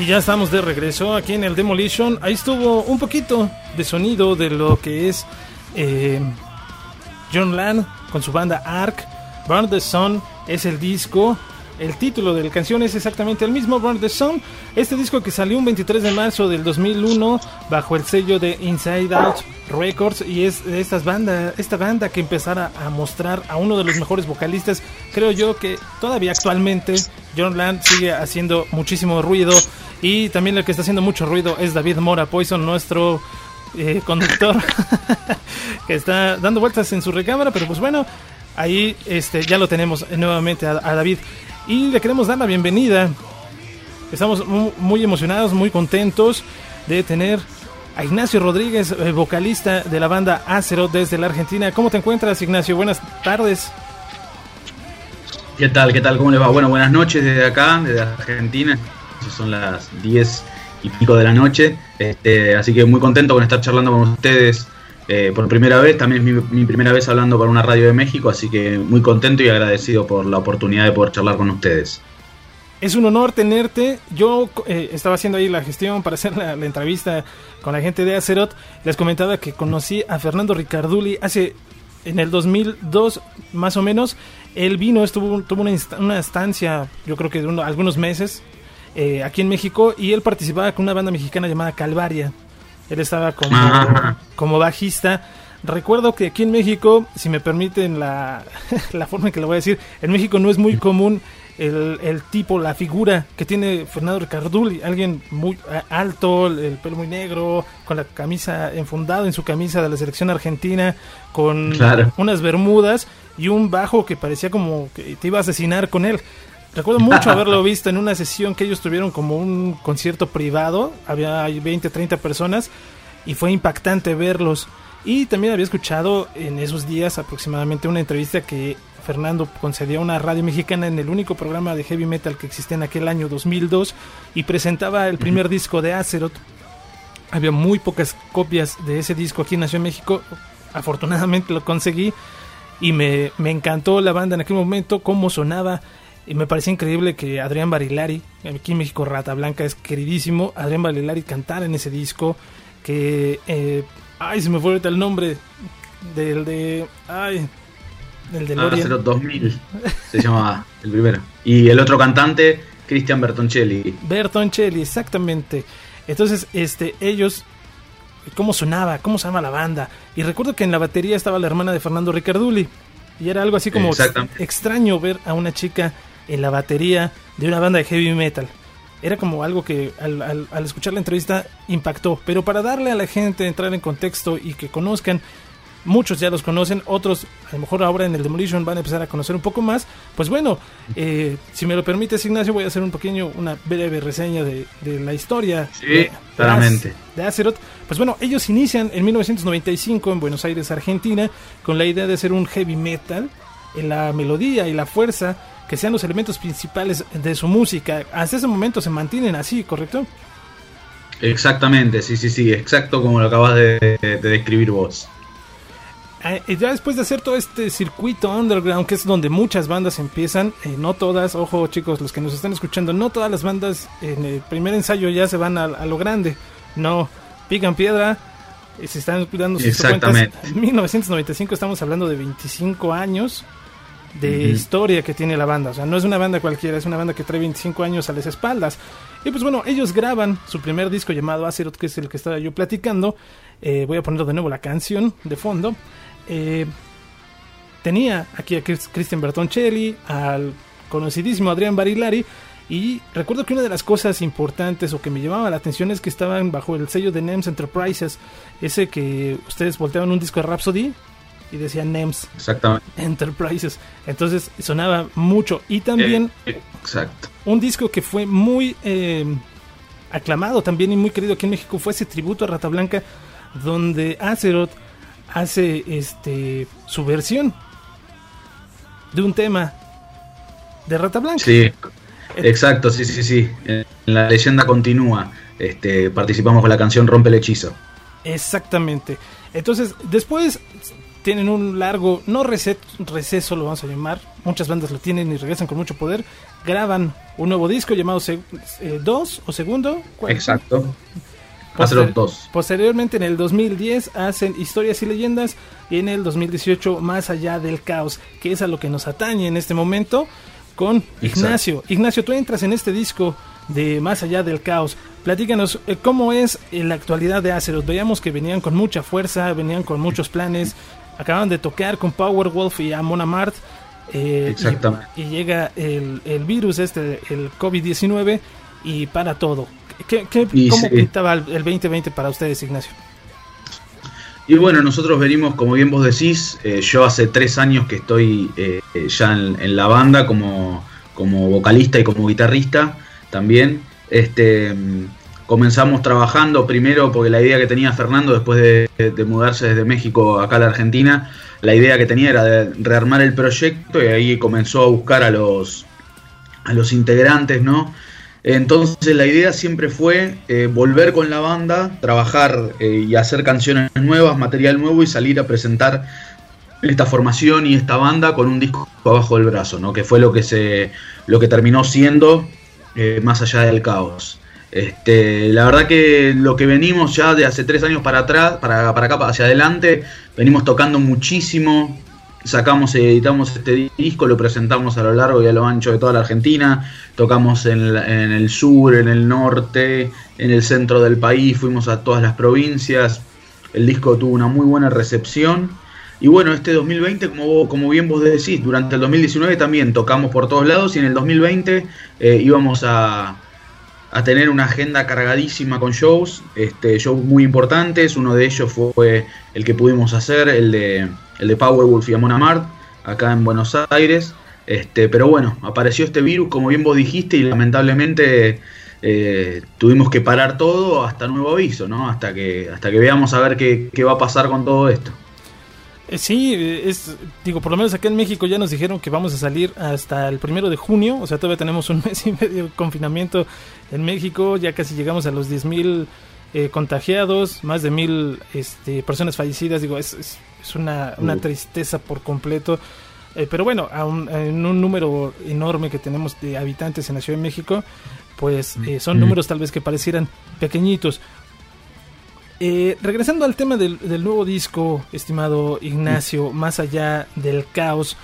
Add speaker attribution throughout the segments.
Speaker 1: Y ya estamos de regreso aquí en el Demolition. Ahí estuvo un poquito de sonido de lo que es eh, John Land con su banda Ark. Burn the Sun es el disco. El título de la canción es exactamente el mismo, Burn the Sun. Este disco que salió un 23 de marzo del 2001 bajo el sello de Inside Out Records y es de estas bandas, esta banda que empezara a mostrar a uno de los mejores vocalistas. Creo yo que todavía actualmente John Land sigue haciendo muchísimo ruido y también el que está haciendo mucho ruido es David Mora Poison, nuestro eh, conductor que está dando vueltas en su recámara, pero pues bueno, ahí este ya lo tenemos nuevamente a, a David y le queremos dar la bienvenida. Estamos mu- muy emocionados, muy contentos de tener a Ignacio Rodríguez, eh, vocalista de la banda Acero desde la Argentina. ¿Cómo te encuentras, Ignacio? Buenas tardes.
Speaker 2: ¿Qué tal? ¿Qué tal? ¿Cómo les va? Bueno, buenas noches desde acá, desde Argentina. Son las 10 y pico de la noche. Este, así que muy contento con estar charlando con ustedes eh, por primera vez. También es mi, mi primera vez hablando para una radio de México, así que muy contento y agradecido por la oportunidad de poder charlar con ustedes.
Speaker 1: Es un honor tenerte. Yo eh, estaba haciendo ahí la gestión para hacer la, entrevista con la gente de Acerot. Les comentaba que conocí a Fernando Ricarduli hace en el 2002 más o menos. Él vino, estuvo tuvo una, estancia, yo creo que de uno- algunos meses eh, aquí en México y él participaba con una banda mexicana llamada Calvaria. Él estaba como, como bajista. Recuerdo que aquí en México, si me permiten la, la forma en que lo voy a decir, en México no es muy común el, el tipo, la figura que tiene Fernando Ricarduli, alguien muy alto, el, el pelo muy negro, con la camisa enfundado en su camisa de la selección argentina, con
Speaker 2: Claro.
Speaker 1: unas bermudas y un bajo que parecía como que te iba a asesinar con él. Recuerdo mucho haberlo visto en una sesión que ellos tuvieron como un concierto privado, había 20, 30 personas y fue impactante verlos. Y también había escuchado en esos días aproximadamente una entrevista que Fernando concedió a una radio mexicana en el único programa de heavy metal que existía en aquel año 2002 y presentaba el primer disco de Azeroth. Había muy pocas copias de ese disco aquí en Nación México. Afortunadamente lo conseguí y me, me encantó la banda en aquel momento, cómo sonaba. Y me parecía increíble que Adrián Barilari, aquí en México Rata Blanca es queridísimo, Adrián Barilari cantara en ese disco. Que, eh, ay, se me fue ahorita el nombre del de, ay, del de.
Speaker 2: Acero 2000 se llamaba el primero. Y el otro cantante, Cristian Bertoncelli.
Speaker 1: Bertoncelli, exactamente. Entonces, este, ellos, cómo sonaba, cómo sonaba la banda. Y recuerdo que en la batería estaba la hermana de Fernando Ricarduli. Y era algo así como extraño ver a una chica en la batería de una banda de heavy metal. Era como algo que al, al- al escuchar la entrevista impactó. Pero para darle a la gente, entrar en contexto y que conozcan, muchos ya los conocen, otros a lo mejor ahora en el Demolition van a empezar a conocer un poco más. Pues bueno, eh, si me lo permites Ignacio, voy a hacer un pequeño, una breve reseña de, de la historia
Speaker 2: Sí,
Speaker 1: de,
Speaker 2: claramente.
Speaker 1: de Azeroth. Pues bueno, ellos inician en 1995 en Buenos Aires, Argentina, con la idea de hacer un heavy metal, en la melodía y la fuerza que sean los elementos principales de su música. Hasta ese momento se mantienen así, ¿correcto?
Speaker 2: Exactamente, sí, sí, sí, exacto como lo acabas de, de describir vos.
Speaker 1: Eh, y ya después de hacer todo este circuito underground, que es donde muchas bandas empiezan, eh, no todas, ojo chicos, los que nos están escuchando, no todas las bandas en el primer ensayo ya se van a, a lo grande, no, pican piedra, eh, se están cuidando sus
Speaker 2: Exactamente.
Speaker 1: cuentas. En 1995 estamos hablando de 25 años de historia que tiene la banda, o sea, no es una banda cualquiera, es una banda que trae 25 años a las espaldas. Y pues bueno, ellos graban su primer disco llamado Azeroth, que es el que estaba yo platicando. Eh, voy a poner de nuevo la canción de fondo. Eh, tenía aquí a Chris- Christian Bertoncelli, al conocidísimo Adrián Barilari. Y recuerdo que una de las cosas importantes o que me llamaba la atención es que estaban bajo el sello de NEMS Enterprises, ese que ustedes volteaban un disco de Rhapsody y decía NEMS
Speaker 2: Exactamente.
Speaker 1: Enterprises. Entonces sonaba mucho. Y también
Speaker 2: Eh, exacto.
Speaker 1: un disco que fue muy eh, aclamado también y muy querido aquí en México fue ese tributo a Rata Blanca donde Azeroth hace este su versión de un tema de Rata Blanca.
Speaker 2: Sí, exacto, sí, sí, sí. En la leyenda continúa. Este, participamos con la canción Rompe el hechizo.
Speaker 1: Exactamente. Entonces, después tienen un largo, no reset, receso lo vamos a llamar, muchas bandas lo tienen y regresan con mucho poder, graban un nuevo disco llamado 2 o segundo.
Speaker 2: Exacto.
Speaker 1: Poster 2. Posteriormente en el 2010 hacen Historias y Leyendas y en el 2018 Más allá del caos, que es a lo que nos atañe en este momento con Ignacio. Ignacio, tú entras en este disco de Más allá del caos. Platícanos eh, cómo es en la actualidad de Azeroth. Veíamos que venían con mucha fuerza, venían con muchos planes. Acaban de tocar con Powerwolf y Amon Amart.
Speaker 2: Eh, Exactamente.
Speaker 1: Y, llega el, virus, este, el COVID-19, y para todo. ¿Qué, ¿Cómo pintaba el, 2020 para ustedes, Ignacio?
Speaker 2: Y bueno, nosotros venimos, como bien vos decís, eh, yo hace tres años que estoy ya en, la banda como, como vocalista y como guitarrista también. Este, comenzamos trabajando primero porque la idea que tenía Fernando después de, mudarse desde México acá a la Argentina, la idea que tenía era de rearmar el proyecto y ahí comenzó a buscar a los, a los integrantes, ¿no? Entonces la idea siempre fue eh, volver con la banda, trabajar eh, y hacer canciones nuevas, material nuevo y salir a presentar esta formación y esta banda con un disco abajo del brazo, ¿no? Que fue lo que se lo que terminó siendo eh, más allá del caos. Este, la verdad que lo que venimos ya de hace tres años para atrás, para, para acá, hacia adelante, venimos tocando muchísimo. Sacamos, editamos este disco, lo presentamos a lo largo y a lo ancho de toda la Argentina. Tocamos en, en el sur, en el norte, en el centro del país, fuimos a todas las provincias. El disco tuvo una muy buena recepción y bueno, este 2020, como, como bien vos decís, durante el 2019 también tocamos por todos lados y en el 2020 eh, íbamos a, a, tener una agenda cargadísima con shows, este, shows muy importantes. Uno de ellos fue el que pudimos hacer, el de, el de Powerwolf y Amon Amart, acá en Buenos Aires. Este, pero bueno, apareció este virus, como bien vos dijiste, y lamentablemente eh, tuvimos que parar todo hasta nuevo aviso, ¿no? Hasta que, hasta que veamos a ver qué, qué va a pasar con todo esto.
Speaker 1: Eh, sí, es, digo, por lo menos acá en México ya nos dijeron que vamos a salir hasta el primero de junio, o sea, todavía tenemos un mes y medio de confinamiento en México, ya casi llegamos a los 10.000 eh, contagiados, más de mil este, personas fallecidas, digo, es, es, una, una tristeza por completo. Eh, pero bueno, en un número enorme que tenemos de habitantes en la Ciudad de México, pues son números tal vez que parecieran pequeñitos. Eh, regresando al tema del, nuevo disco, estimado Ignacio, más allá del caos,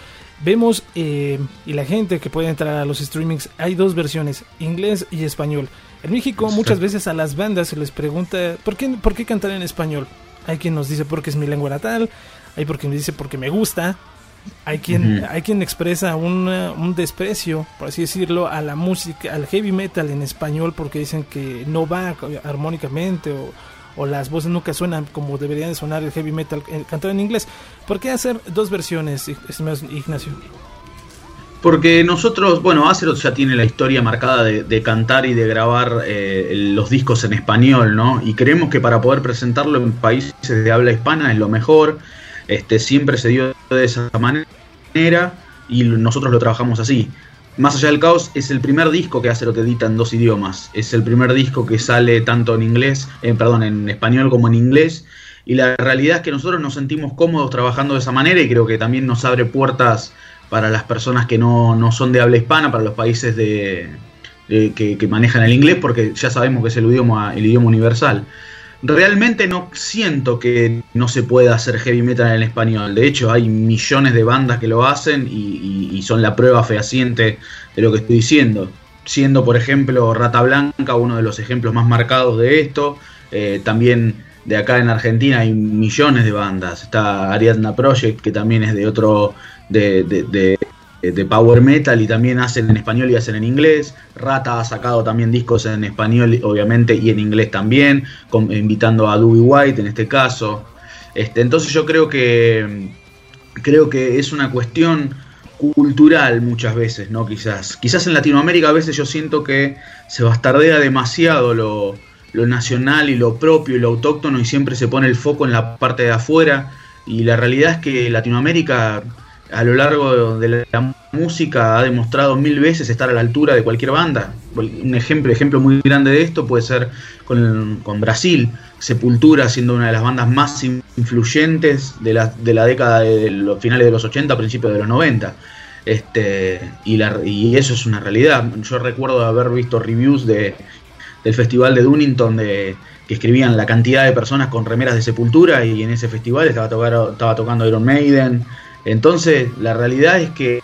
Speaker 1: vemos eh, y la gente que puede entrar a los streamings, hay dos versiones, inglés y español. En México muchas veces a las bandas se les pregunta, ¿por qué, por qué cantar en español? Hay quien nos dice porque es mi lengua natal, hay quien nos dice porque me gusta, hay quien, hay quien expresa un desprecio, por así decirlo, a la música, al heavy metal en español porque dicen que no va armónicamente o o las voces nunca suenan como deberían sonar el heavy metal eh, cantado en inglés. ¿Por qué hacer dos versiones, Ignacio?
Speaker 2: Porque nosotros, bueno, Azeroth ya tiene la historia marcada de, cantar y de grabar eh, los discos en español, ¿no? Y creemos que para poder presentarlo en países de habla hispana es lo mejor. Este, siempre se dio de esa manera y nosotros lo trabajamos así. Más allá del caos es el primer disco que hace lo que edita en dos idiomas. Es el primer disco que sale tanto en inglés, eh, perdón, en español como en inglés. Y la realidad es que nosotros nos sentimos cómodos trabajando de esa manera y creo que también nos abre puertas para las personas que no, son de habla hispana, para los países de, que, que, manejan el inglés, porque ya sabemos que es el idioma, el idioma universal realmente no siento que no se pueda hacer heavy metal en español. De hecho, hay millones de bandas que lo hacen y, son la prueba fehaciente de lo que estoy diciendo. Siendo, por ejemplo, Rata Blanca uno de los ejemplos más marcados de esto. Eh, también de acá en Argentina hay millones de bandas. Está Ariadna Project, que también es de otro. de, de power metal y también hacen en español y hacen en inglés. Rata ha sacado también discos en español, obviamente, y en inglés también, invitando a Dewey White en este caso. Este, entonces yo creo que creo que es una cuestión cultural muchas veces, ¿no? Quizás. Quizás en Latinoamérica a veces yo siento que se bastardea demasiado lo, lo nacional y lo propio y lo autóctono y siempre se pone el foco en la parte de afuera. Y la realidad es que Latinoamérica a lo largo de la música ha demostrado mil veces estar a la altura de cualquier banda. Un ejemplo, ejemplo muy grande de esto puede ser con, Brasil, Sepultura siendo una de las bandas más influyentes de la, de la década de los finales de los 80, principios de los 90. Este, y, la, y eso es una realidad. Yo recuerdo haber visto reviews de, del Festival de Dunington de, que escribían la cantidad de personas con remeras de sepultura y en ese festival estaba, estaba tocando Iron Maiden. Entonces, la realidad es que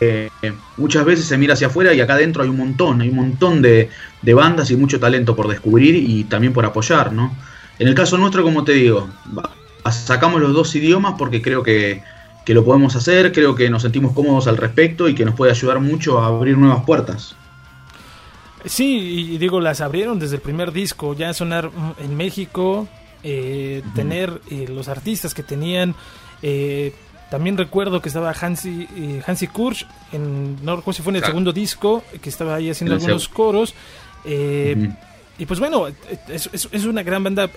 Speaker 2: eh, muchas veces se mira hacia afuera y acá adentro hay un montón, hay un montón de, de, bandas y mucho talento por descubrir y también por apoyar, ¿no? En el caso nuestro, como te digo, sacamos los dos idiomas porque creo que, que lo podemos hacer, creo que nos sentimos cómodos al respecto y que nos puede ayudar mucho a abrir nuevas puertas.
Speaker 1: Sí, y digo, las abrieron desde el primer disco, ya sonar en México, eh, tener eh, los artistas que tenían. Eh, también recuerdo que estaba Hansi, Hansi Kursch, en, no recuerdo si fue en el segundo disco, que estaba ahí haciendo algunos coros. Y pues bueno, es, es, una gran banda.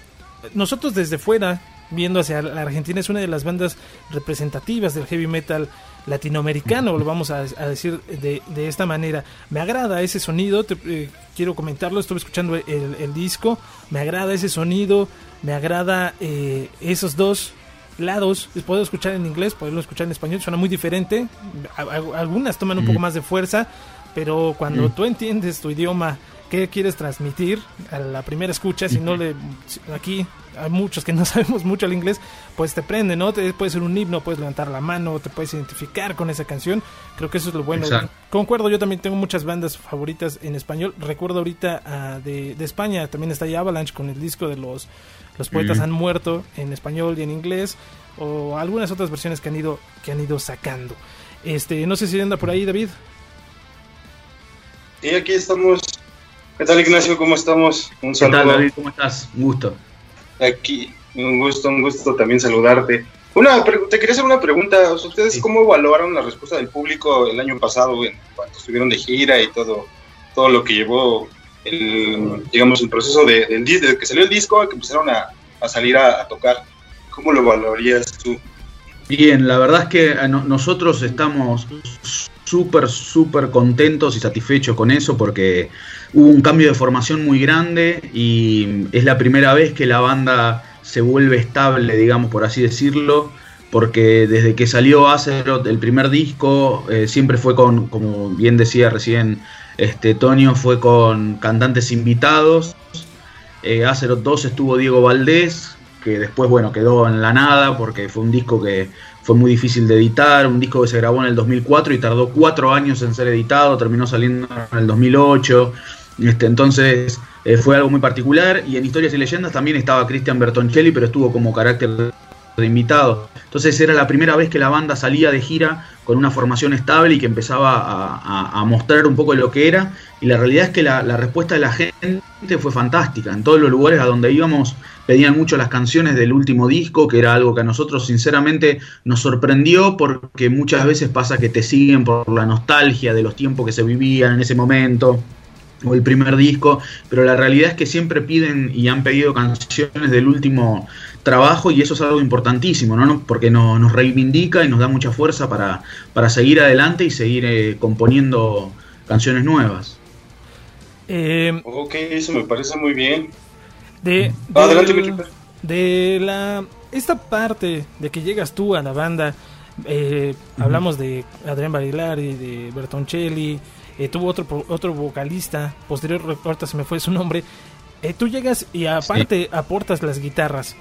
Speaker 1: Nosotros desde fuera, viendo hacia la Argentina, es una de las bandas representativas del heavy metal latinoamericano, lo vamos a, decir de, de, esta manera. Me agrada ese sonido, eh, quiero comentarlo, estuve escuchando el, disco, me agrada ese sonido, me agrada eh, esos dos lados, puedo escuchar en inglés, puedo escuchar en español, suena muy diferente, algunas toman un poco más de fuerza, pero cuando tú entiendes tu idioma, qué quieres transmitir a la primera escucha, si no le aquí hay muchos que no sabemos mucho el inglés, pues te prende, ¿no? Te, puede ser un himno, puedes levantar la mano, te puedes identificar con esa canción. Creo que eso es lo bueno. Concuerdo, yo también tengo muchas bandas favoritas en español. Recuerdo ahorita uh, de, de, España, también está ahí Avalanche con el disco de los, los poetas han muerto en español y en inglés, o algunas otras versiones que han ido, que han ido sacando. Este, no sé si anda por ahí, David.
Speaker 3: Y aquí estamos. ¿Qué tal, Ignacio? ¿Cómo estamos?
Speaker 2: Un saludo. ¿Qué tal, David? ¿Cómo estás? Un gusto.
Speaker 3: Aquí, un gusto, un gusto también saludarte. Una, te quería hacer una pregunta. ¿Ustedes cómo evaluaron la respuesta del público el año pasado, en, cuando estuvieron de gira y todo, todo lo que llevó, el, digamos, el proceso de, del desde que salió el disco a que empezaron a, a salir a, tocar? ¿Cómo lo evaluarías tú?
Speaker 2: Bien, la verdad es que eh, nosotros estamos súper, súper contentos y satisfechos con eso porque hubo un cambio de formación muy grande y es la primera vez que la banda se vuelve estable, digamos por así decirlo, porque desde que salió Azeroth, el primer disco, eh, siempre fue con, como bien decía recién este, Tonio, fue con cantantes invitados. Eh, Azeroth 2 estuvo Diego Valdés, que después, bueno, quedó en la nada porque fue un disco que fue muy difícil de editar, un disco que se grabó en el 2004 y tardó cuatro años en ser editado, terminó saliendo en el 2008. Este, entonces eh, fue algo muy particular y en Historias y Leyendas también estaba Cristian Bertoncelli, pero estuvo como carácter de invitado. Entonces era la primera vez que la banda salía de gira con una formación estable y que empezaba a, mostrar un poco lo que era. Y la realidad es que la, respuesta de la gente fue fantástica. En todos los lugares a donde íbamos pedían mucho las canciones del último disco, que era algo que a nosotros sinceramente nos sorprendió porque muchas veces pasa que te siguen por la nostalgia de los tiempos que se vivían en ese momento o el primer disco, pero la realidad es que siempre piden y han pedido canciones del último trabajo y eso es algo importantísimo, ¿no? Porque nos reivindica y nos da mucha fuerza para, para seguir adelante y seguir eh, componiendo canciones nuevas.
Speaker 3: Eh, ok, eso me parece muy bien.
Speaker 1: De, de, de la esta parte de que llegas tú a la banda, eh, hablamos de Adrián Barilari, de Bertoncelli, eh, tuvo otro, otro vocalista, posterior, ahorita se me fue su nombre. Eh, tú llegas y aparte aportas las guitarras.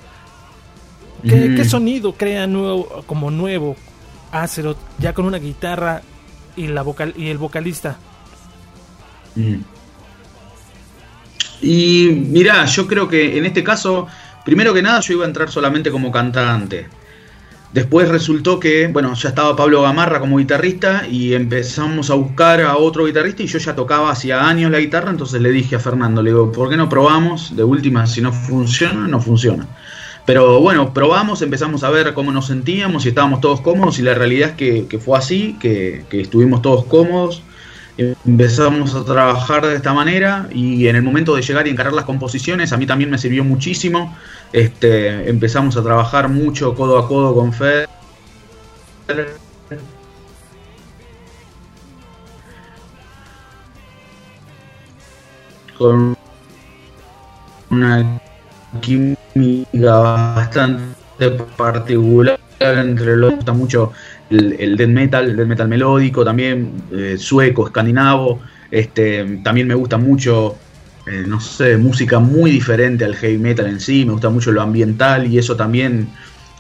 Speaker 1: ¿Qué, sonido crea nuevo, como nuevo Azeroth ya con una guitarra y, la vocal, y el vocalista?
Speaker 2: Y mira, yo creo que en este caso, primero que nada, yo iba a entrar solamente como cantante. Después resultó que, bueno, ya estaba Pablo Gamarra como guitarrista y empezamos a buscar a otro guitarrista y yo ya tocaba hacía años la guitarra, entonces le dije a Fernando, le digo, ¿por qué no probamos? De última, si no funciona, no funciona. Pero bueno, probamos, empezamos a ver cómo nos sentíamos, y estábamos todos cómodos y la realidad es que, fue así, que, que estuvimos todos cómodos empezamos a trabajar de esta manera y en el momento de llegar y encarar las composiciones a mí también me sirvió muchísimo. Este, empezamos a trabajar mucho codo a codo con Fed. Con una química bastante particular entre los gusta mucho el, death metal, el death metal melódico, también eh, sueco, escandinavo. Este, también me gusta mucho, eh, no sé, música muy diferente al heavy metal en sí. Me gusta mucho lo ambiental y eso también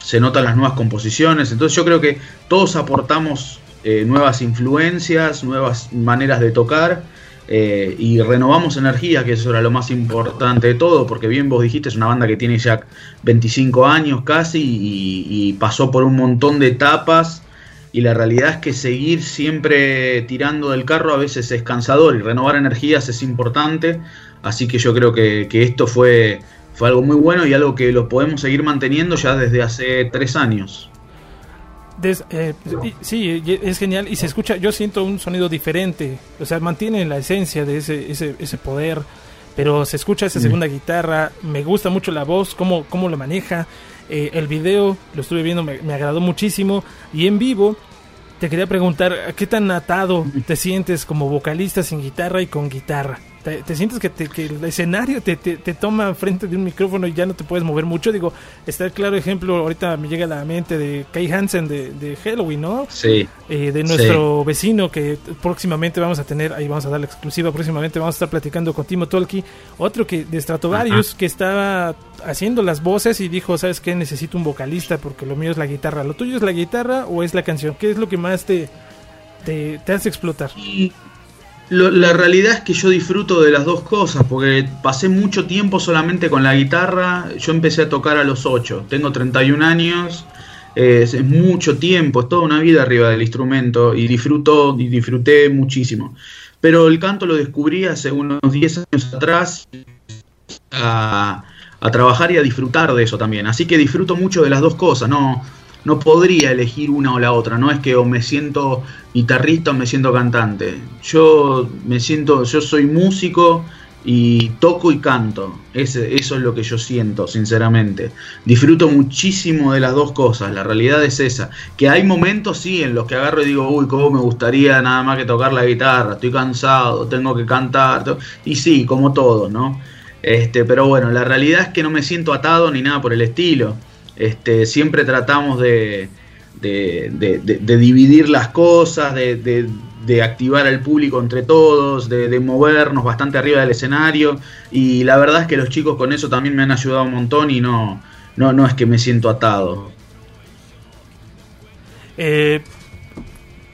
Speaker 2: se nota en las nuevas composiciones. Entonces yo creo que todos aportamos eh, nuevas influencias, nuevas maneras de tocar y renovamos energía, que eso era lo más importante de todo, porque bien vos dijiste, es una banda que tiene ya 25 años casi y, pasó por un montón de etapas y la realidad es que seguir siempre tirando del carro a veces es cansador y renovar energías es importante, así que yo creo que, esto fue, fue algo muy bueno y algo que lo podemos seguir manteniendo ya desde hace tres años.
Speaker 1: Eh, sí, es genial y se escucha, yo siento un sonido diferente, o sea, mantiene la esencia de ese, ese, ese poder, pero se escucha esa segunda guitarra, me gusta mucho la voz, cómo, cómo lo maneja, eh, el video lo estuve viendo, me, me, agradó muchísimo y en vivo te quería preguntar, ¿qué tan atado te sientes como vocalista sin guitarra y con guitarra? Te, sientes que, el escenario te, toma frente de un micrófono y ya no te puedes mover mucho. Digo, está el claro ejemplo, ahorita me llega a la mente de Kai Hansen de, Halloween, ¿no?
Speaker 2: Sí.
Speaker 1: Eh, de nuestro vecino que próximamente vamos a tener, ahí vamos a dar la exclusiva, próximamente vamos a estar platicando con Timo Tolki, otro que de Stratovarius que estaba haciendo las voces y dijo, ¿sabes qué? Necesito un vocalista porque lo mío es la guitarra. ¿Lo tuyo es la guitarra o es la canción? ¿Qué es lo que más te, te, hace explotar?
Speaker 2: La realidad es que yo disfruto de las dos cosas, porque pasé mucho tiempo solamente con la guitarra. Yo empecé a tocar a los 8, tengo 31 años, es, mucho tiempo, es toda una vida arriba del instrumento y disfruto y disfruté muchísimo. Pero el canto lo descubrí hace unos 10 años atrás a, a trabajar y a disfrutar de eso también. Así que disfruto mucho de las dos cosas, no no podría elegir una o la otra, no es que o me siento guitarrista o me siento cantante. Yo me siento, yo soy músico y toco y canto. eso es lo que yo siento, sinceramente. Disfruto muchísimo de las dos cosas, la realidad es esa. Que hay momentos, sí, en los que agarro y digo, uy, cómo me gustaría nada más que tocar la guitarra, estoy cansado, tengo que cantar. Y sí, como todo, ¿no? Este, pero bueno, la realidad es que no me siento atado ni nada por el estilo. Este, siempre tratamos de, dividir las cosas, de, activar al público entre todos, de, movernos bastante arriba del escenario. Y la verdad es que los chicos con eso también me han ayudado un montón y no, no, no es que me siento atado.
Speaker 1: Eh,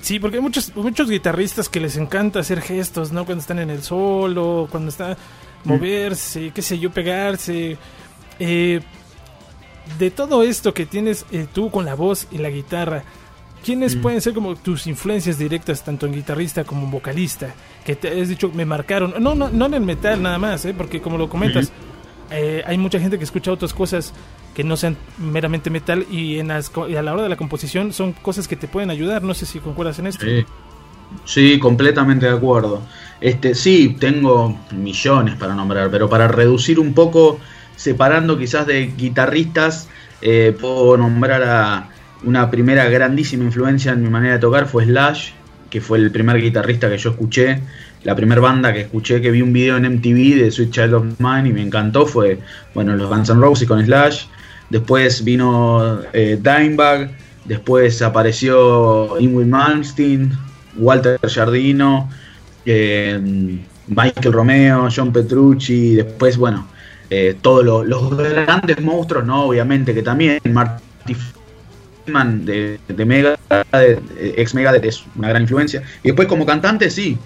Speaker 1: sí, porque hay muchos, muchos guitarristas que les encanta hacer gestos, ¿no? Cuando están en el solo, cuando está moverse, qué sé yo, pegarse. Eh, de todo esto que tienes eh, tú con la voz y la guitarra, ¿quiénes mm. pueden ser como tus influencias directas, tanto en guitarrista como en vocalista? Que te has dicho, me marcaron. No, no, no en el metal nada más, ¿eh? porque como lo comentas, eh, hay mucha gente que escucha otras cosas que no sean meramente metal y, en a la hora de la composición son cosas que te pueden ayudar. No sé si concuerdas en esto.
Speaker 2: Sí. Sí, completamente de acuerdo. Este, sí, tengo millones para nombrar, pero para reducir un poco separando quizás de guitarristas, eh, puedo nombrar a una primera grandísima influencia en mi manera de tocar fue Slash, que fue el primer guitarrista que yo escuché, la primera banda que escuché, que vi un video en MTV de Sweet Child of Mine y me encantó fue, bueno, los Guns N' Roses con Slash, después vino eh, Dimebag, después apareció Ingrid Malmsteen, Walter Jardino, eh, Michael Romeo, John Petrucci, después, bueno, eh, todos los grandes monstruos, ¿no? Obviamente, que también Marty Friedman de, de Mega, ex Megadeth es una gran influencia. Y después como cantante, sí.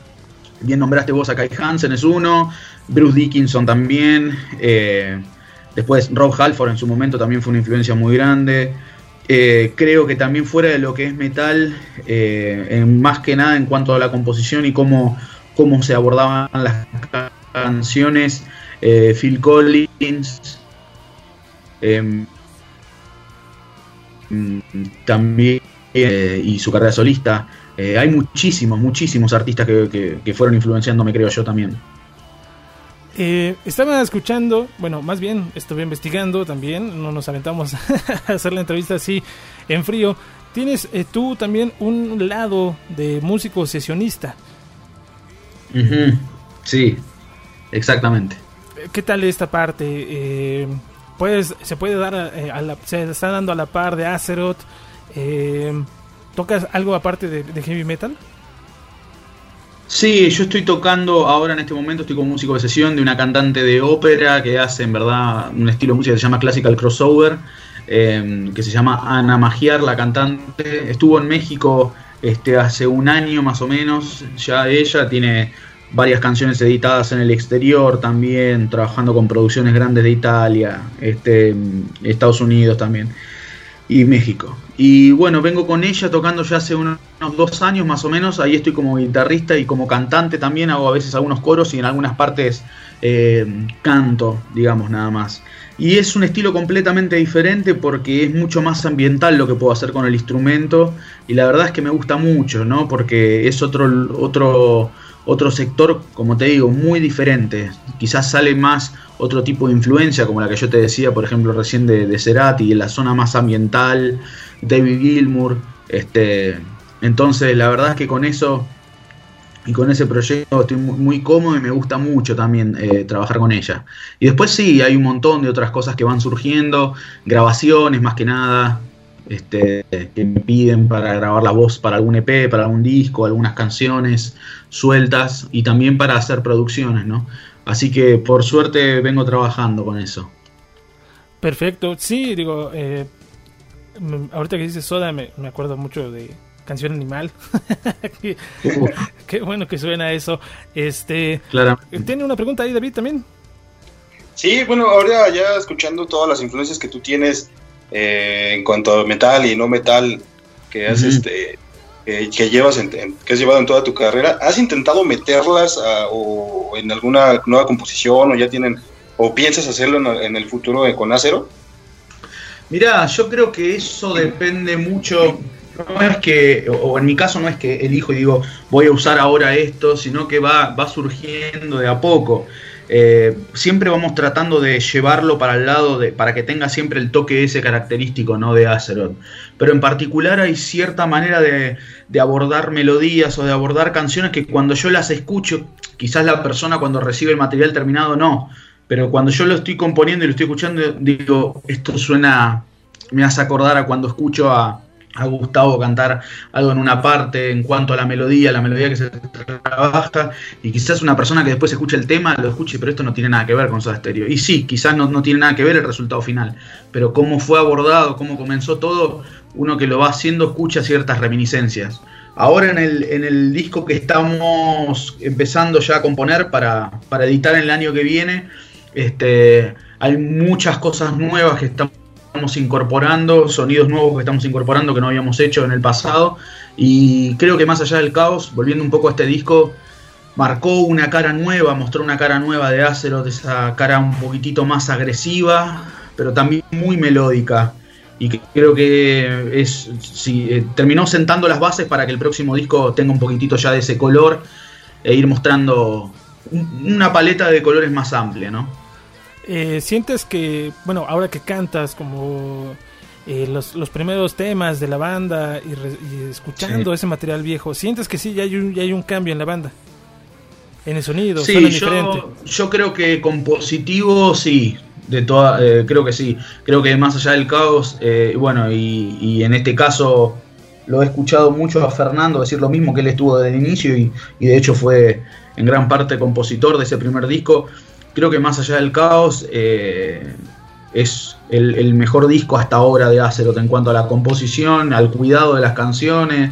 Speaker 2: Bien nombraste vos a Kai Hansen, es uno. Bruce Dickinson también. Eh, después Rob Halford en su momento también fue una influencia muy grande. Eh, creo que también fuera de lo que es metal, más que nada en cuanto a la composición y cómo, cómo se abordaban las canciones, eh, Phil Collins, em, mm, también eh, y su carrera solista. Eh, hay muchísimos, muchísimos artistas que, fueron influenciándome, creo yo también.
Speaker 1: estaba escuchando, bueno, más bien estuve investigando también, no nos aventamos a hacer la entrevista así en frío. Tienes tú también un lado de músico sesionista.
Speaker 2: Sí, exactamente.
Speaker 1: ¿Qué tal esta parte? Pues se puede dar eh, a la, se está dando a la par de Azeroth. Eh, ¿Tocas algo aparte de, heavy metal?
Speaker 2: Sí, yo estoy tocando ahora en este momento, estoy con músico de sesión de una cantante de ópera que hace en verdad un estilo de música que se llama Classical Crossover, em, que se llama Ana Magiar, la cantante. Estuvo en México este, hace un año más o menos, ya ella tiene varias canciones editadas en el exterior también, trabajando con producciones grandes de Italia, este, Estados Unidos también y México. Y bueno, vengo con ella tocando ya hace unos, dos años más o menos. Ahí estoy como guitarrista y como cantante también. Hago a veces algunos coros y en algunas partes eh, canto, digamos, nada más. Y es un estilo completamente diferente porque es mucho más ambiental lo que puedo hacer con el instrumento. Y la verdad es que me gusta mucho, ¿no? Porque es otro, otro, otro sector, como te digo, muy diferente. Quizás sale más otro tipo de influencia, como la que yo te decía, por ejemplo, recién de, de Cerati, en la zona más ambiental, David Gilmour. Este, entonces, la verdad es que con eso y con ese proyecto estoy muy, cómodo y me gusta mucho también eh, trabajar con ella. Y después sí, hay un montón de otras cosas que van surgiendo, grabaciones más que nada, este, que me piden para grabar la voz para algún EP, para algún disco, algunas canciones sueltas y también para hacer producciones, ¿no? Así que por suerte vengo trabajando con eso.
Speaker 1: Perfecto, sí, digo, eh, ahorita que dices Soda me, acuerdo mucho de Canción Animal. qué, bueno que suena eso. Este,
Speaker 2: claro.
Speaker 1: ¿Tiene una pregunta ahí David también?
Speaker 3: Sí, bueno, ahora ya escuchando todas las influencias que tú tienes eh, en cuanto a metal y no metal que has este que llevas en, que has llevado en toda tu carrera, ¿has intentado meterlas o en alguna nueva composición o ya tienen o piensas hacerlo en, el futuro con Acero?
Speaker 2: Mirá, yo creo que eso depende mucho. No es que, o en mi caso no es que elijo y digo, voy a usar ahora esto, sino que va, va surgiendo de a poco. Eh, siempre vamos tratando de llevarlo para el lado de, para que tenga siempre el toque ese característico ¿no? de Azeroth. Pero en particular hay cierta manera de, abordar melodías o de abordar canciones que cuando yo las escucho, quizás la persona cuando recibe el material terminado no, pero cuando yo lo estoy componiendo y lo estoy escuchando, digo, esto suena, me hace acordar a cuando escucho a, a Gustavo cantar algo en una parte en cuanto a la melodía, la melodía que se trabaja, y quizás una persona que después escuche el tema lo escuche, pero esto no tiene nada que ver con Soda Stereo. Y sí, quizás no, tiene nada que ver el resultado final, pero cómo fue abordado, cómo comenzó todo, uno que lo va haciendo escucha ciertas reminiscencias. Ahora en el, en el disco que estamos empezando ya a componer para, para editar el año que viene, este, hay muchas cosas nuevas que estamos estamos incorporando, sonidos nuevos que estamos incorporando que no habíamos hecho en el pasado. Y creo que más allá del caos, volviendo un poco a este disco, marcó una cara nueva, mostró una cara nueva de Acero, de esa cara un poquitito más agresiva, pero también muy melódica. Y que creo que es si, eh, terminó sentando las bases para que el próximo disco tenga un poquitito ya de ese color e ir mostrando una paleta de colores más amplia, ¿no?
Speaker 1: Eh, sientes que, bueno, ahora que cantas como eh, los, los, primeros temas de la banda y, escuchando ese material viejo, sientes que sí, ya hay un, ya hay un cambio en la banda. En el sonido,
Speaker 2: sí, yo, diferente. yo creo que compositivo sí, de toda, eh, creo que sí, creo que más allá del caos, bueno, y, y, en este caso lo he escuchado mucho a Fernando decir lo mismo que él estuvo desde el inicio y, y de hecho fue en gran parte compositor de ese primer disco creo que más allá del caos eh, es el, mejor disco hasta ahora de Azeroth en cuanto a la composición, al cuidado de las canciones.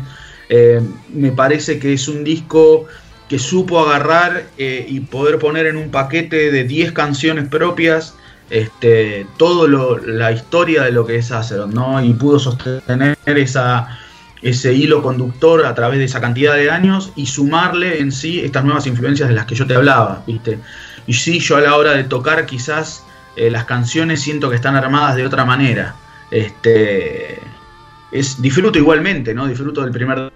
Speaker 2: Eh, me parece que es un disco que supo agarrar eh, y poder poner en un paquete de 10 canciones propias este, todo la historia de lo que es Azeroth, ¿no? Y pudo sostener ese hilo conductor a través de esa cantidad de años y sumarle en sí estas nuevas influencias de las que yo te hablaba, ¿viste? Y sí, yo a la hora de tocar quizás eh, las canciones siento que están armadas de otra manera. Este, es, disfruto igualmente, ¿no? Disfruto del primer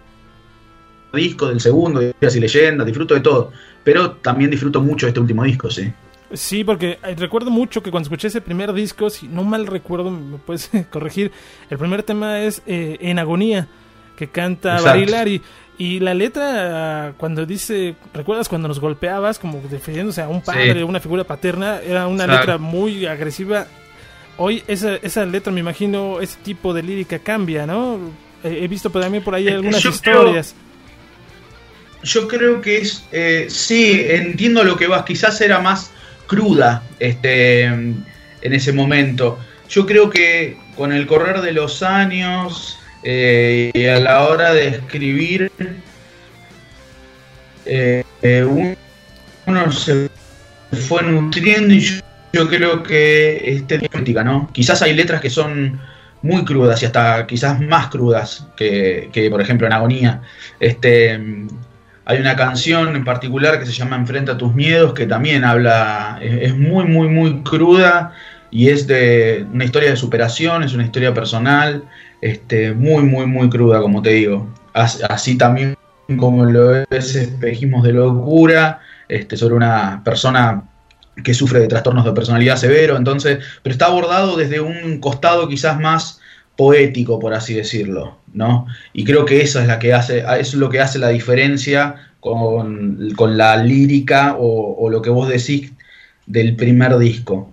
Speaker 2: disco, del segundo, de y leyendas, disfruto de todo. Pero también disfruto mucho este último disco, sí.
Speaker 1: Sí, porque eh, recuerdo mucho que cuando escuché ese primer disco, si no mal recuerdo, me puedes corregir, el primer tema es eh, En Agonía, que canta Barilari. Y la letra, cuando dice, ¿recuerdas cuando nos golpeabas como defendiéndose a un padre, una figura paterna? Era una letra muy agresiva. Hoy esa, esa letra, me imagino, ese tipo de lírica cambia, ¿no? he visto también por ahí algunas historias.
Speaker 2: yo creo que es, eh, sí, entiendo lo que vas, quizás era más cruda este, en ese momento. Yo creo que con el correr de los años eh, y a la hora de escribir, eh, uno se fue nutriendo y yo, creo que este crítica, ¿no? Quizás hay letras que son muy crudas y hasta quizás más crudas que, que, por ejemplo en Agonía. Este, hay una canción en particular que se llama Enfrenta tus miedos que también habla, es, muy, muy, muy cruda y es de una historia de superación, es una historia personal, este, muy, muy, muy cruda, como te digo. Así también como lo es Espejismos de Locura, este, sobre una persona que sufre de trastornos de personalidad severo, entonces, pero está abordado desde un costado quizás más poético, por así decirlo, ¿no? Y creo que eso es la que hace, es lo que hace la diferencia con, la lírica o, lo que vos decís del primer disco.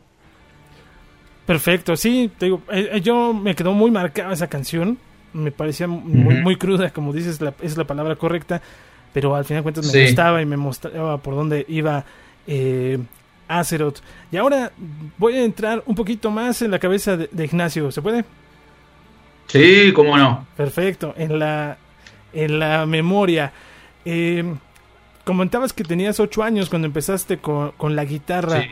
Speaker 1: Perfecto, sí, te digo, eh, eh, yo me quedó muy marcada esa canción, me parecía muy, muy cruda, como dices, es la palabra correcta, pero al final de cuentas me gustaba y me mostraba por dónde iba eh, Azeroth. Y ahora voy a entrar un poquito más en la cabeza de, Ignacio, ¿se puede?
Speaker 2: Sí, cómo no.
Speaker 1: Perfecto, en la, en la memoria. Eh, comentabas que tenías ocho años cuando empezaste con, la guitarra.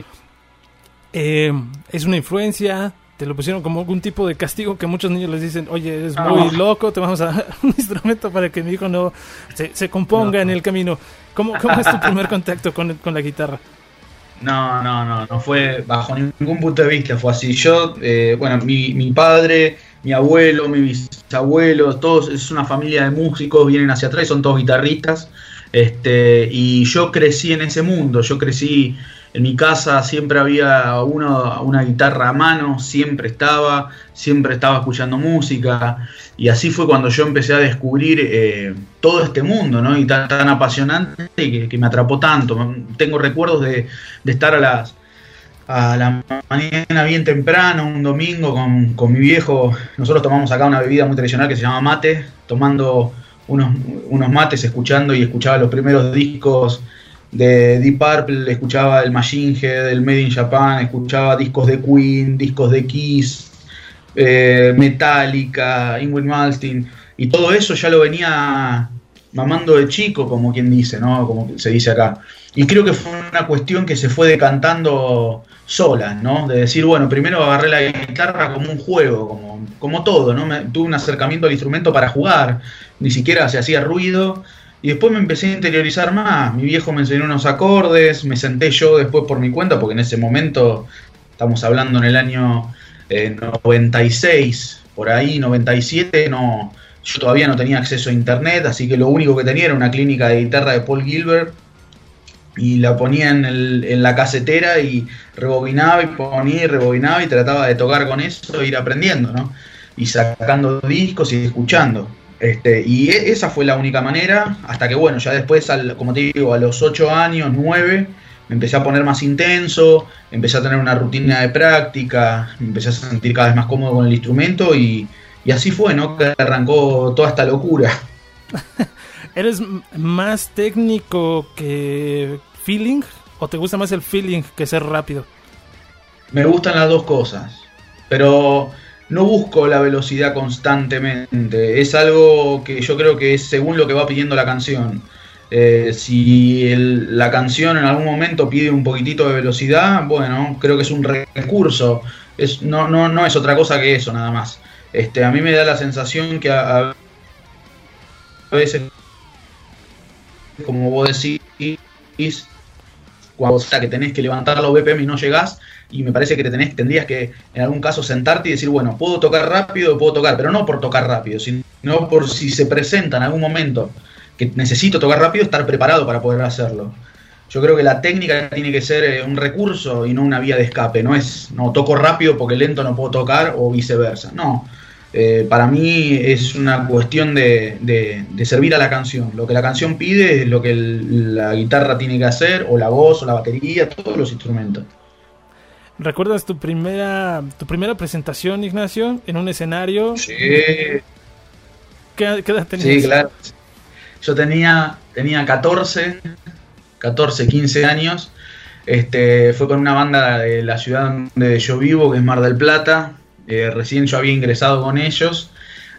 Speaker 1: Eh, ¿Es una influencia? te lo pusieron como algún tipo de castigo que muchos niños les dicen, oye, eres muy loco, te vamos a dar un instrumento para que mi hijo no se, componga en el camino. ¿Cómo, ¿Cómo, es tu primer contacto con, la guitarra?
Speaker 2: No, no, no, no fue bajo ningún punto de vista, fue así. Yo, eh, bueno, mi, mi padre, mi abuelo, mi bisabuelo, todos, es una familia de músicos, vienen hacia atrás, son todos guitarristas. Este, y yo crecí en ese mundo, yo crecí en mi casa siempre había una guitarra a mano, siempre estaba, siempre estaba escuchando música. Y así fue cuando yo empecé a descubrir eh, todo este mundo, ¿no? Y tan, tan apasionante que, que, me atrapó tanto. Tengo recuerdos de, estar a las a la mañana bien temprano, un domingo, con, con mi viejo. Nosotros tomamos acá una bebida muy tradicional que se llama mate, tomando unos, unos mates, escuchando y escuchaba los primeros discos de Deep Purple, escuchaba el Machine Head, el Made in Japan, escuchaba discos de Queen, discos de Kiss, eh, Metallica, Ingrid Malmsteen, y todo eso ya lo venía mamando de chico, como quien dice, ¿no? Como se dice acá. Y creo que fue una cuestión que se fue decantando sola, ¿no? De decir, bueno, primero agarré la guitarra como un juego, como, como todo, ¿no? tuve un acercamiento al instrumento para jugar, ni siquiera se hacía ruido y después me empecé a interiorizar más. Mi viejo me enseñó unos acordes, me senté yo después por mi cuenta, porque en ese momento, estamos hablando en el año 96, eh, por ahí, 97, no, yo todavía no tenía acceso a internet, así que lo único que tenía era una clínica de guitarra de Paul Gilbert. Y la ponía en, en la casetera y rebobinaba y ponía y rebobinaba y trataba de tocar con eso e ir aprendiendo, ¿no? Y sacando discos y escuchando. Este, y e, esa fue la única manera, hasta que bueno, ya después, como te digo, a los 8 años, 9, me empecé a poner más intenso, empecé a tener una rutina de práctica, me empecé a sentir cada vez más cómodo con el instrumento y, así fue, ¿no? Que arrancó toda esta locura.
Speaker 1: ¿Eres más técnico que feeling o te gusta más el feeling que ser rápido?
Speaker 2: Me gustan las dos cosas, pero no busco la velocidad constantemente, es algo que yo creo que es según lo que va pidiendo la canción. Eh, si la canción en algún momento pide un poquitito de velocidad, bueno, creo que es un recurso, es, no, no, no es otra cosa que eso nada más. Este, a mí me da la sensación que a, veces, como vos decís, cuando que tenés que levantar los BPM y no llegás, y me parece que te tenés, tendrías que en algún caso sentarte y decir, bueno, puedo tocar rápido, puedo tocar, pero no por tocar rápido, sino por si se presenta en algún momento que necesito tocar rápido, estar preparado para poder hacerlo. Yo creo que la técnica tiene que ser eh, un recurso y no una vía de escape, no es, no toco rápido porque lento no puedo tocar o viceversa, no. Eh, para mí es una cuestión de, de, servir a la canción. Lo que la canción pide es lo que la guitarra tiene que hacer, o la voz, o la batería, todos los instrumentos.
Speaker 1: ¿Recuerdas tu primera, tu primera presentación, Ignacio, en un escenario?
Speaker 2: Sí.
Speaker 1: ¿Qué, edad tenías?
Speaker 2: Sí, claro. Yo tenía, tenía 14, 14, 15 años. Este, fue con una banda de la ciudad donde yo vivo, que es Mar del Plata. Eh, recién yo había ingresado con ellos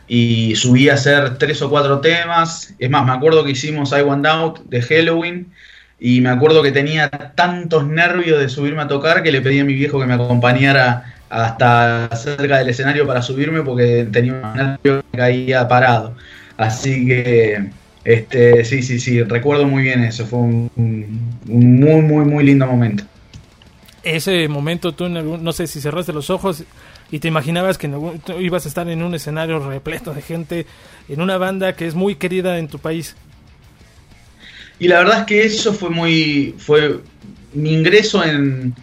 Speaker 2: y subí a hacer tres o cuatro temas. Es más, me acuerdo que hicimos I Want Out de Halloween y me acuerdo que tenía tantos nervios de subirme a tocar que le pedí a mi viejo que me acompañara hasta cerca del escenario para subirme porque tenía un nervio que caía parado. Así que, este, sí, sí, sí, recuerdo muy bien eso. Fue un, un muy, muy, muy lindo momento.
Speaker 1: Ese momento tú, no sé si cerraste los ojos y te imaginabas que ibas a estar en un escenario repleto de gente, en una banda que es muy querida en tu país.
Speaker 2: Y la verdad es que eso fue muy. fue Mi ingreso en,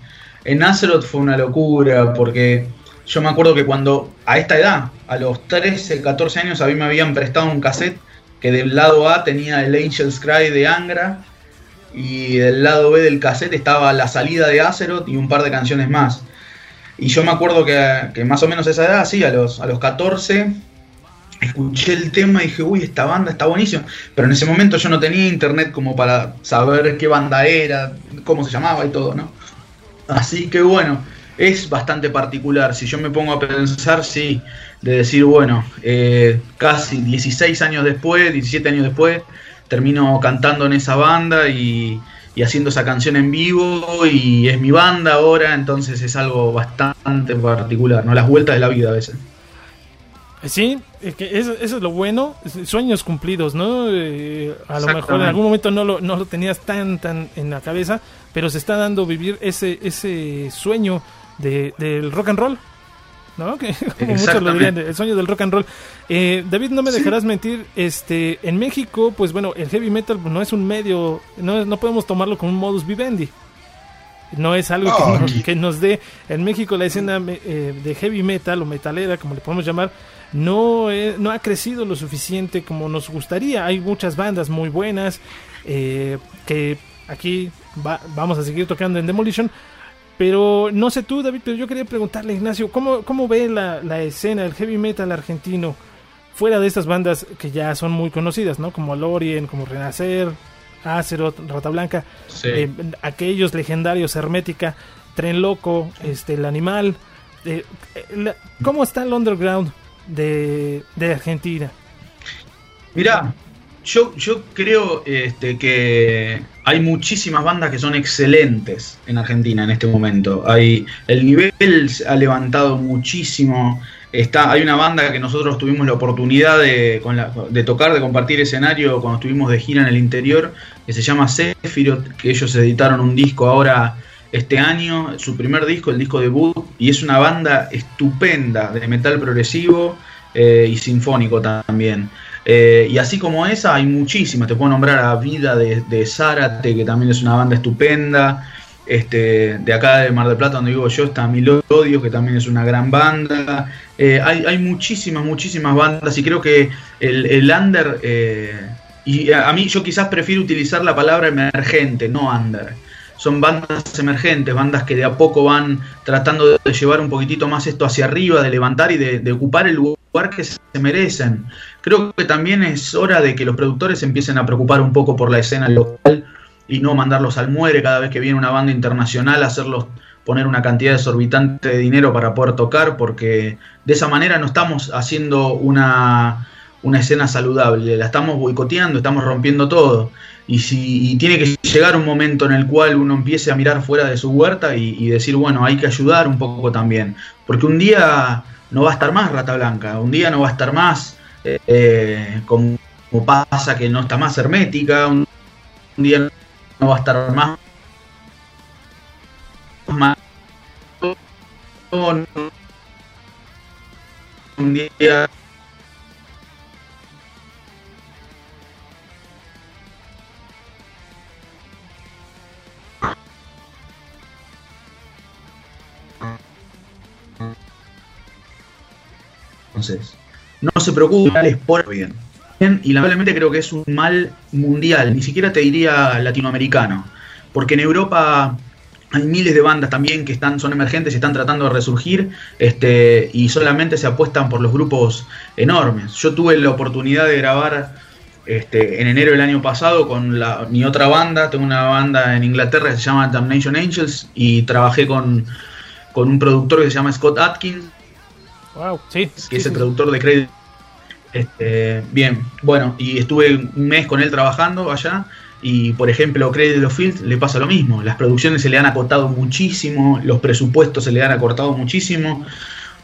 Speaker 2: en Azeroth fue una locura, porque yo me acuerdo que cuando, a esta edad, a los 13, 14 años, a mí me habían prestado un cassette que del lado A tenía el Angel's Cry de Angra, y del lado B del cassette estaba la salida de Azeroth y un par de canciones más. Y yo me acuerdo que, más o menos esa edad, sí, a los, a los 14, escuché el tema y dije, uy, esta banda está buenísima. Pero en ese momento yo no tenía internet como para saber qué banda era, cómo se llamaba y todo, ¿no? Así que bueno, es bastante particular. Si yo me pongo a pensar, sí, de decir, bueno, eh, casi 16 años después, 17 años después, termino cantando en esa banda y, y haciendo esa canción en vivo y es mi banda ahora, entonces es algo bastante particular, ¿no? Las vueltas de la vida a veces.
Speaker 1: Sí, es que eso, es lo bueno, sueños cumplidos, ¿no? Eh, a lo mejor en algún momento no lo, no lo tenías tan tan en la cabeza, pero se está dando vivir ese ese sueño de, del rock and roll, ¿no? Que como muchos lo dirían, el sueño del rock and roll. Eh, David, no me dejarás mentir, este, en México, pues bueno, el heavy metal no es un medio, no, no podemos tomarlo como un modus vivendi. No es algo que, nos, dé. En México la escena eh, de heavy metal o metalera, como le podemos llamar, no, no ha crecido lo suficiente como nos gustaría. Hay muchas bandas muy buenas eh, que aquí vamos a seguir tocando en Demolition. Pero no sé tú, David, pero yo quería preguntarle, Ignacio, ¿cómo, cómo ve la, la escena, el heavy metal argentino? Fuera de estas bandas que ya son muy conocidas, ¿no? Como Lorien, como Renacer, Azeroth, Rata Blanca, eh, aquellos legendarios Hermética, Tren Loco, este, El Animal. Eh, ¿Cómo está el underground de, Argentina?
Speaker 2: Mira, yo, yo creo este, que hay muchísimas bandas que son excelentes en Argentina en este momento. Hay, el nivel ha levantado muchísimo. Está, hay una banda que nosotros tuvimos la oportunidad de, de tocar, de compartir escenario cuando estuvimos de gira en el interior, que se llama Sephiroth, que ellos editaron un disco ahora este año, su primer disco, el disco debut, y es una banda estupenda de metal progresivo eh, y sinfónico también. Eh, y así como esa, hay muchísimas. Te puedo nombrar a Vida de, de Zárate, que también es una banda estupenda. Este, de acá de Mar del Plata, donde vivo yo, está Milodio, que también es una gran banda. Eh, hay, muchísimas, muchísimas bandas y creo que el, el under, eh, y a, mí yo quizás prefiero utilizar la palabra emergente, no under. Son bandas emergentes, bandas que de a poco van tratando de llevar un poquitito más esto hacia arriba, de levantar y de, ocupar el lugar que se merecen. Creo que también es hora de que los productores empiecen a preocupar un poco por la escena local y no mandarlos al muere cada vez que viene una banda internacional, hacerlos poner una cantidad desorbitante de dinero para poder tocar, porque de esa manera no estamos haciendo una, una escena saludable, la estamos boicoteando, estamos rompiendo todo. Y, si, tiene que llegar un momento en el cual uno empiece a mirar fuera de su huerta y, decir, bueno, hay que ayudar un poco también. Porque un día no va a estar más Rata Blanca, un día no va a estar más eh, como, pasa que no está más hermética, un, un día no va a estar más, más un día entonces no se preocupe por bien y lamentablemente creo que es un mal mundial, ni siquiera te diría latinoamericano, porque en Europa hay miles de bandas también que están, son emergentes y están tratando de resurgir este, y solamente se apuestan por los grupos enormes. Yo tuve la oportunidad de grabar este, en enero del año pasado con la, mi otra banda, tengo una banda en Inglaterra que se llama Damnation Angels y trabajé con, con un productor que se llama Scott Atkins,
Speaker 1: wow, sí,
Speaker 2: que es el productor de Credit. Este, bien, bueno, y estuve un mes con él trabajando allá y por ejemplo, Credit of Field le pasa lo mismo. Las producciones se le han acortado muchísimo, los presupuestos se le han acortado muchísimo,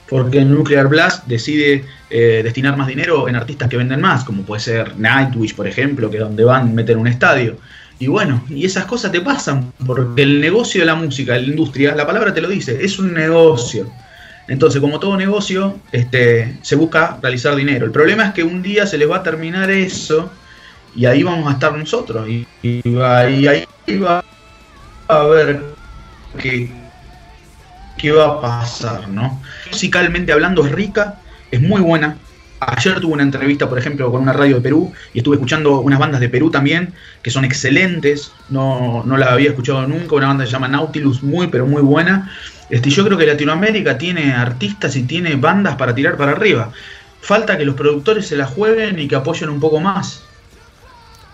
Speaker 2: porque Nuclear Blast decide eh, destinar más dinero en artistas que venden más, como puede ser Nightwish, por ejemplo, que donde van a meter un estadio. Y bueno, y esas cosas te pasan, porque el negocio de la música, la industria, la palabra te lo dice, es un negocio. Entonces, como todo negocio, este, se busca realizar dinero. El problema es que un día se les va a terminar eso y ahí vamos a estar nosotros y, ahí va a ver qué, qué va a pasar, ¿no? Musicalmente hablando es rica, es muy buena. Ayer tuve una entrevista, por ejemplo, con una radio de Perú y estuve escuchando unas bandas de Perú también, que son excelentes, no, no las había escuchado nunca, una banda que se llama Nautilus, muy pero muy buena. Este, yo creo que Latinoamérica tiene artistas y tiene bandas para tirar para arriba. Falta que los productores se la jueguen y que apoyen un poco más.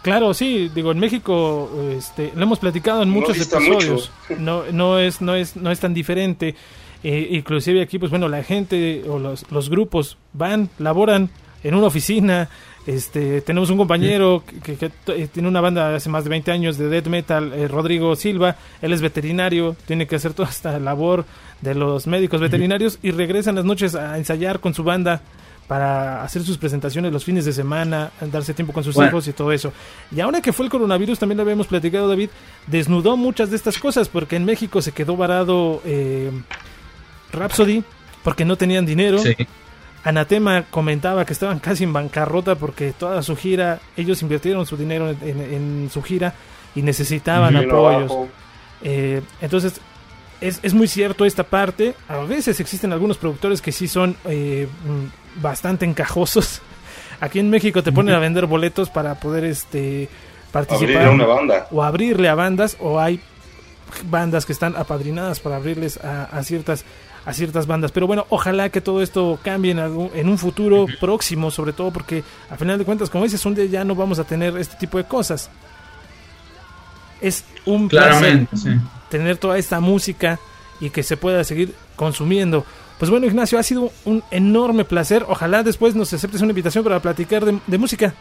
Speaker 1: Claro, sí, digo, en México este, lo hemos platicado en muchos episodios. No, no, es, no, es, no es tan diferente. Eh, inclusive aquí, pues bueno, la gente o los, los grupos van, laboran en una oficina. Este, tenemos un compañero que, tiene una banda hace más de 20 años de death metal, eh, Rodrigo Silva. Él es veterinario, tiene que hacer toda esta labor de los médicos veterinarios y regresa en las noches a ensayar con su banda para hacer sus presentaciones los fines de semana, darse tiempo con sus hijos y todo eso. Y ahora que fue el coronavirus, también lo habíamos platicado, David, desnudó muchas de estas cosas, porque en México se quedó varado eh, Rhapsody, porque no tenían dinero. Anatema comentaba que estaban casi en bancarrota porque toda su gira, ellos invirtieron su dinero en, su gira y necesitaban apoyos. Eh, entonces, es, es, muy cierto esta parte. A veces existen algunos productores que sí son eh, bastante encajosos. Aquí en México te ponen a vender boletos para poder este participar
Speaker 3: una banda.
Speaker 1: o abrirle a bandas o hay bandas que están apadrinadas para abrirles a, ciertas a ciertas bandas. Pero bueno, ojalá que todo esto cambie en, en un futuro próximo, sobre todo porque a final de cuentas, como dices, un día ya no vamos a tener este tipo de cosas. Es un placer tener toda esta música y que se pueda seguir consumiendo. Pues bueno, Ignacio, ha sido un enorme placer. Ojalá después nos aceptes una invitación para platicar de, música.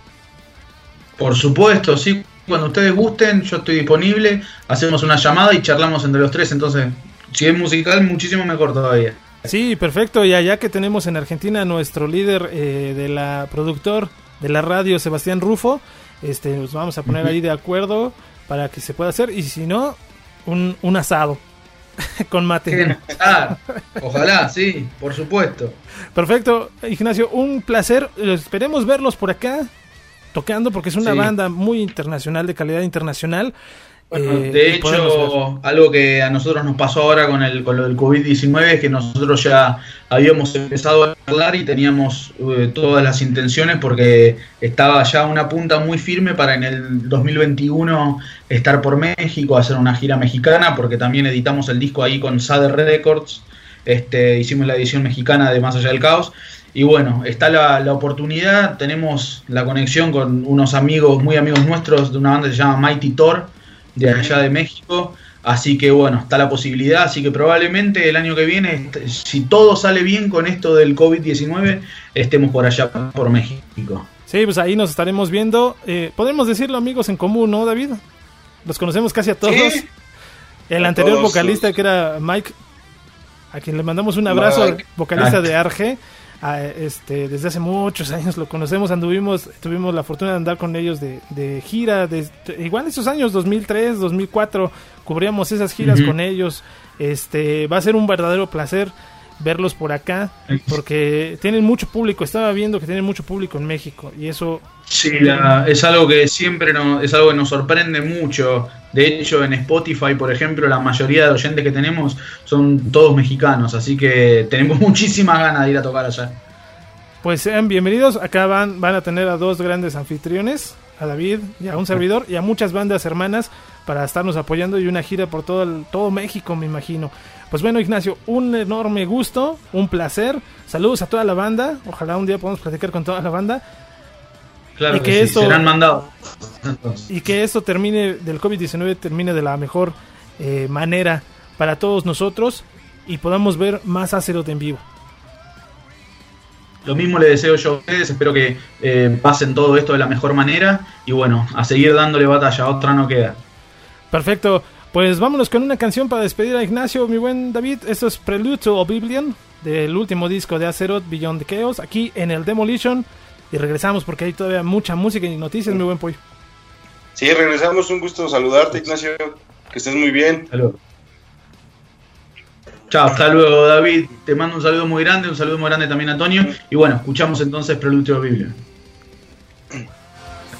Speaker 2: Por supuesto, sí. Cuando ustedes gusten, yo estoy disponible. Hacemos una llamada y charlamos entre los tres. Entonces, si es musical, muchísimo mejor todavía.
Speaker 1: Sí, perfecto. Y allá que tenemos en Argentina nuestro líder eh, de la productor de la radio, Sebastián Rufo, este, nos vamos a poner ahí de acuerdo para que se pueda hacer. Y si no, un, un asado. con mate.
Speaker 2: Ojalá, sí, por supuesto.
Speaker 1: Perfecto, Ignacio, un placer. Esperemos verlos por acá tocando porque es una banda muy internacional, de calidad internacional.
Speaker 2: Eh, de hecho, algo que a nosotros nos pasó ahora con, el, con lo del COVID-19 es que nosotros ya habíamos empezado a hablar y teníamos eh, todas las intenciones porque estaba ya una punta muy firme para en el 2021 estar por México, hacer una gira mexicana, porque también editamos el disco ahí con Sader Records, este, hicimos la edición mexicana de Más Allá del Caos. Y bueno, está la, la, oportunidad, tenemos la conexión con unos amigos, muy amigos nuestros, de una banda que se llama Mighty Thor, de allá de México. Así que bueno, está la posibilidad. Así que probablemente el año que viene, si todo sale bien con esto del COVID-19, estemos por allá, por México.
Speaker 1: Sí, pues ahí nos estaremos viendo. Eh, podemos decirlo amigos en común, ¿no, David? Los conocemos casi a todos. El anterior vocalista que era Mike, a quien le mandamos un abrazo, vocalista de Arge este, desde hace muchos años lo conocemos, anduvimos, tuvimos la fortuna de andar con ellos de, de gira, de, igual esos años, 2003, 2004, cubríamos esas giras con ellos, este, va a ser un verdadero placer verlos por acá, porque tienen mucho público, estaba viendo que tienen mucho público en México, y eso...
Speaker 2: Sí, es algo que siempre nos, es algo que nos sorprende mucho, de hecho en Spotify, por ejemplo, la mayoría de oyentes que tenemos son todos mexicanos, así que tenemos muchísimas ganas de ir a tocar allá.
Speaker 1: Pues sean bienvenidos, acá van, van a tener a dos grandes anfitriones, a David y a un servidor y a muchas bandas hermanas para estarnos apoyando y una gira por todo, el, todo México, me imagino. Pues bueno, Ignacio, un enorme gusto, un placer. Saludos a toda la banda. Ojalá un día podamos platicar con toda la banda.
Speaker 2: Claro y que, esto, serán mandados.
Speaker 1: Y que esto termine, del COVID-19 termine de la mejor eh, manera para todos nosotros y podamos ver más Azeroth en vivo.
Speaker 2: Lo mismo le deseo yo a ustedes, espero que eh, pasen todo esto de la mejor manera y bueno, a seguir dándole batalla, otra no queda.
Speaker 1: Perfecto, pues vámonos con una canción para despedir a Ignacio, mi buen David. Esto es Prelude to Oblivion, del último disco de Azeroth, Beyond the Chaos, aquí en el Demolition. Y regresamos porque hay todavía mucha música y noticias, mi buen Puy.
Speaker 3: Sí, regresamos, un gusto saludarte, Ignacio, que estés muy bien.
Speaker 2: Saludos. Chao, hasta luego David. Te mando un saludo muy grande, un saludo muy grande también a Antonio. Y bueno, escuchamos entonces Preludio Biblia.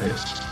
Speaker 2: Adiós.